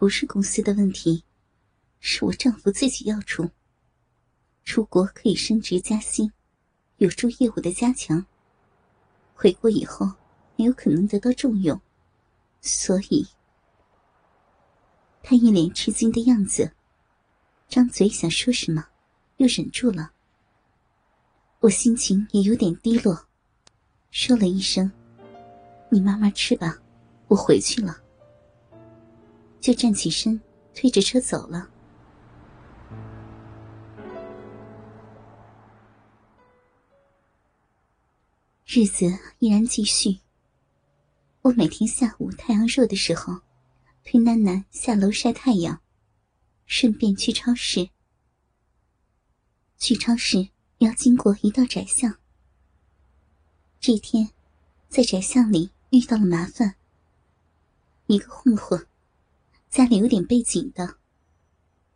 不是公司的问题，是我丈夫自己要出。出国可以升职加薪，有助业务的加强。回国以后没有可能得到重用，所以他一脸吃惊的样子，张嘴想说什么，又忍住了。我心情也有点低落，说了一声：“你慢慢吃吧，我回去了。”就站起身，推着车走了。日子依然继续。我每天下午太阳热的时候，推囡囡下楼晒太阳，顺便去超市。去超市。要经过一道窄巷。这天，在窄巷里遇到了麻烦。一个混混，家里有点背景的，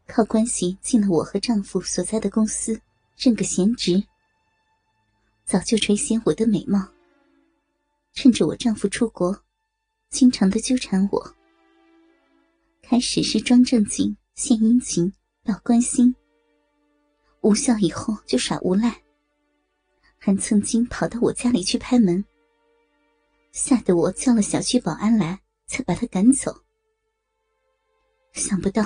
靠关系进了我和丈夫所在的公司，任个闲职。早就垂涎我的美貌。趁着我丈夫出国，经常的纠缠我。开始是装正经、献殷勤、要关心。无效以后就耍无赖，还曾经跑到我家里去拍门，吓得我叫了小区保安来，才把他赶走。想不到，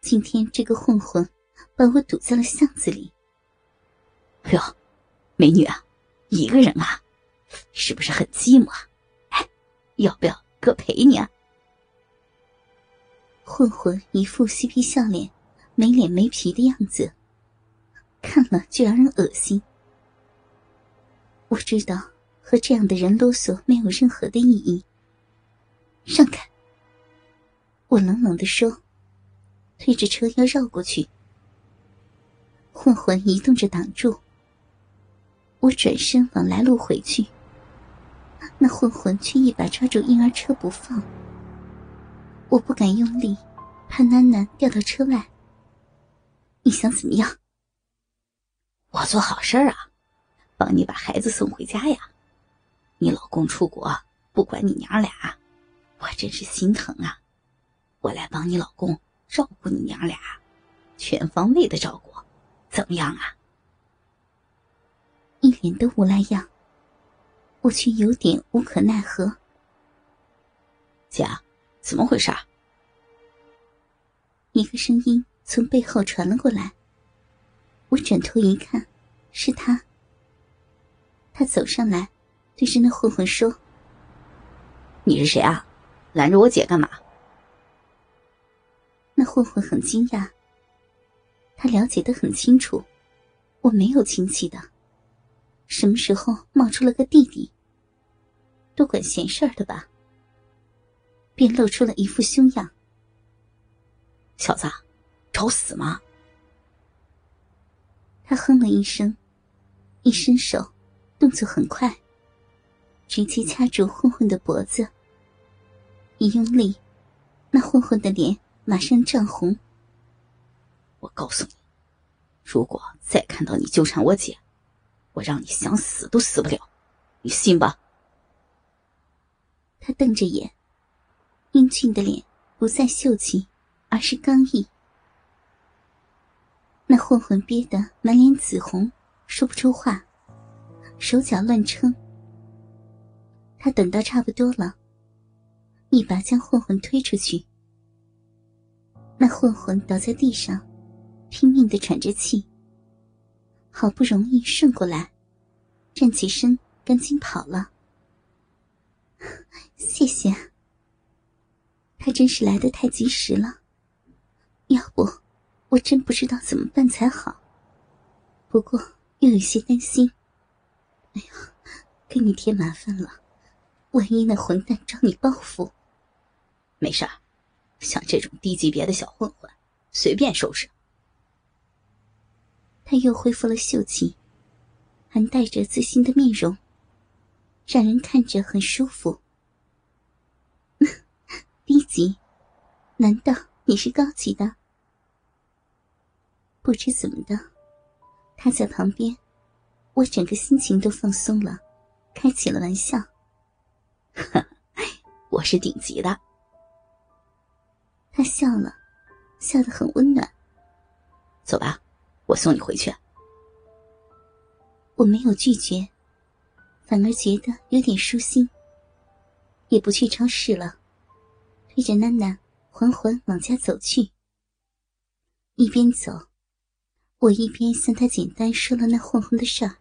今天这个混混把我堵在了巷子里。哎呦，美女啊，一个人啊，是不是很寂寞啊？哎，要不要哥陪你啊？混混一副嬉皮笑脸、没脸没皮的样子。看了就让人恶心。我知道和这样的人啰嗦没有任何的意义。让开！我冷冷的说，推着车要绕过去。混混移动着挡住。我转身往来路回去，那混混却一把抓住婴儿车不放。我不敢用力，怕囡囡掉到车外。你想怎么样？我做好事啊，帮你把孩子送回家呀。你老公出国不管你娘俩，我真是心疼啊。我来帮你老公照顾你娘俩，全方位的照顾，怎么样啊？一脸的无赖样，我却有点无可奈何。姐，怎么回事？一个声音从背后传了过来。我转头一看，是他。他走上来，对着那混混说：“你是谁啊？拦着我姐干嘛？”那混混很惊讶。他了解的很清楚，我没有亲戚的，什么时候冒出了个弟弟？多管闲事儿的吧？便露出了一副凶样：“小子，找死吗？”他哼了一声，一伸手，动作很快，直接掐住混混的脖子。一用力，那混混的脸马上涨红。我告诉你，如果再看到你纠缠我姐，我让你想死都死不了，你信吧？他瞪着眼，英俊的脸不再秀气，而是刚毅。那混混憋得满脸紫红，说不出话，手脚乱撑。他等到差不多了，一把将混混推出去。那混混倒在地上，拼命的喘着气。好不容易顺过来，站起身，赶紧跑了。谢谢，他真是来的太及时了，要不。我真不知道怎么办才好，不过又有些担心。哎呀，给你添麻烦了，万一那混蛋找你报复。没事儿像这种低级别的小混混，随便收拾。他又恢复了秀气，还带着自信的面容，让人看着很舒服。低级？难道你是高级的？不知怎么的，他在旁边，我整个心情都放松了，开起了玩笑。我是顶级的。他笑了，笑得很温暖。走吧，我送你回去。我没有拒绝，反而觉得有点舒心。也不去超市了，推着囡囡缓缓往家走去。一边走，我一边向他简单说了那混混的事儿。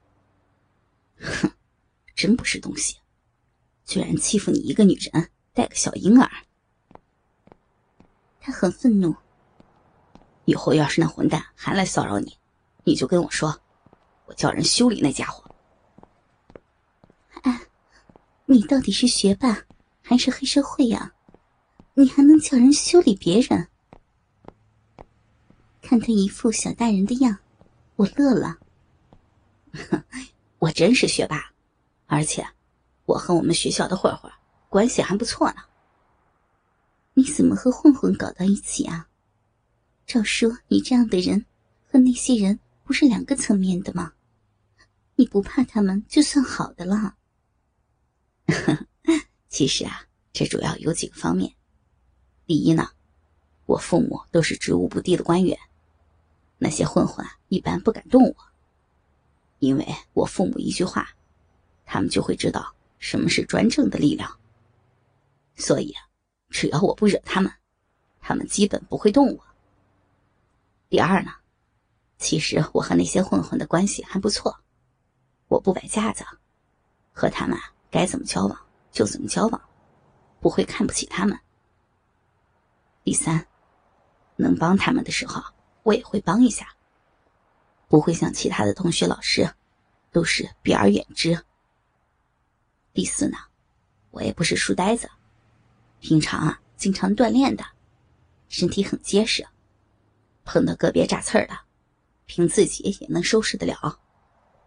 哼，真不是东西，居然欺负你一个女人，带个小婴儿。他很愤怒。以后要是那混蛋还来骚扰你，你就跟我说，我叫人修理那家伙。哎，你到底是学霸还是黑社会呀？你还能叫人修理别人？看他一副小大人的样，我乐了。我真是学霸，而且我和我们学校的混混关系还不错呢。你怎么和混混搞到一起啊？照说你这样的人和那些人不是两个层面的吗？你不怕他们就算好的了。其实啊，这主要有几个方面。第一呢，我父母都是职务不低的官员，那些混混一般不敢动我，因为我父母一句话，他们就会知道什么是专政的力量。所以啊，只要我不惹他们，他们基本不会动我。第二呢，其实我和那些混混的关系还不错，我不摆架子，和他们该怎么交往就怎么交往，不会看不起他们。第三，能帮他们的时候，我也会帮一下，不会像其他的同学老师，都是避而远之。第四呢，我也不是书呆子，平常啊经常锻炼的，身体很结实。碰到个别炸刺儿的，凭自己也能收拾得了，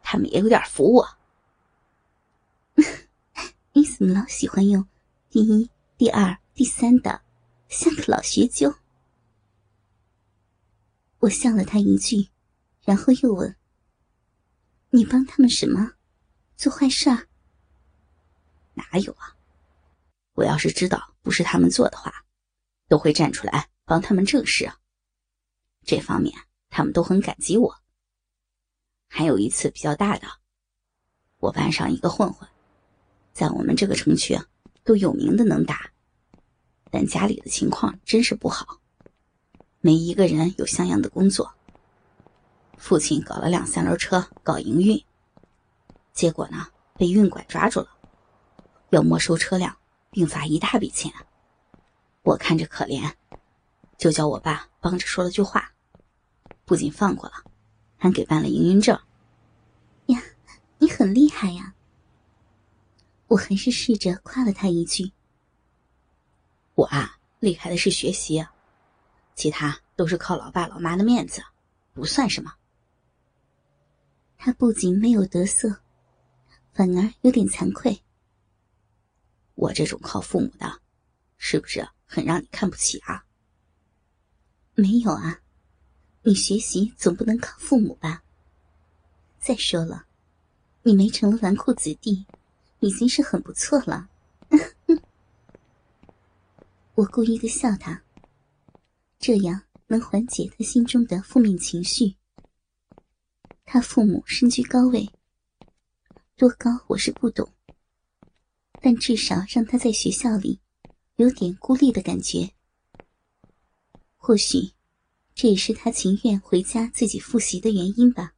他们也有点服我。你怎么老喜欢用第一、第二、第三的，像个老学究？我笑了他一句，然后又问：“你帮他们什么？做坏事？”哪有啊！我要是知道不是他们做的话，都会站出来帮他们正事。这方面他们都很感激我。还有一次比较大的，我班上一个混混，在我们这个城区都有名的能打，但家里的情况真是不好，没一个人有像样的工作。父亲搞了辆三轮车搞营运，结果呢被运管抓住了，要没收车辆，并罚一大笔钱。我看着可怜，就叫我爸帮着说了句话。不仅放过了，还给办了营运证。呀，你很厉害呀！我还是试着夸了他一句。我啊，厉害的是学习，其他都是靠老爸老妈的面子，不算什么。他不仅没有得瑟，反而有点惭愧。我这种靠父母的，是不是很让你看不起啊？没有啊。你学习总不能靠父母吧？再说了，你没成了纨绔子弟，已经是很不错了。我故意的笑他，这样能缓解他心中的负面情绪。他父母身居高位，多高我是不懂，但至少让他在学校里有点孤立的感觉。或许。这也是他情愿回家自己复习的原因吧。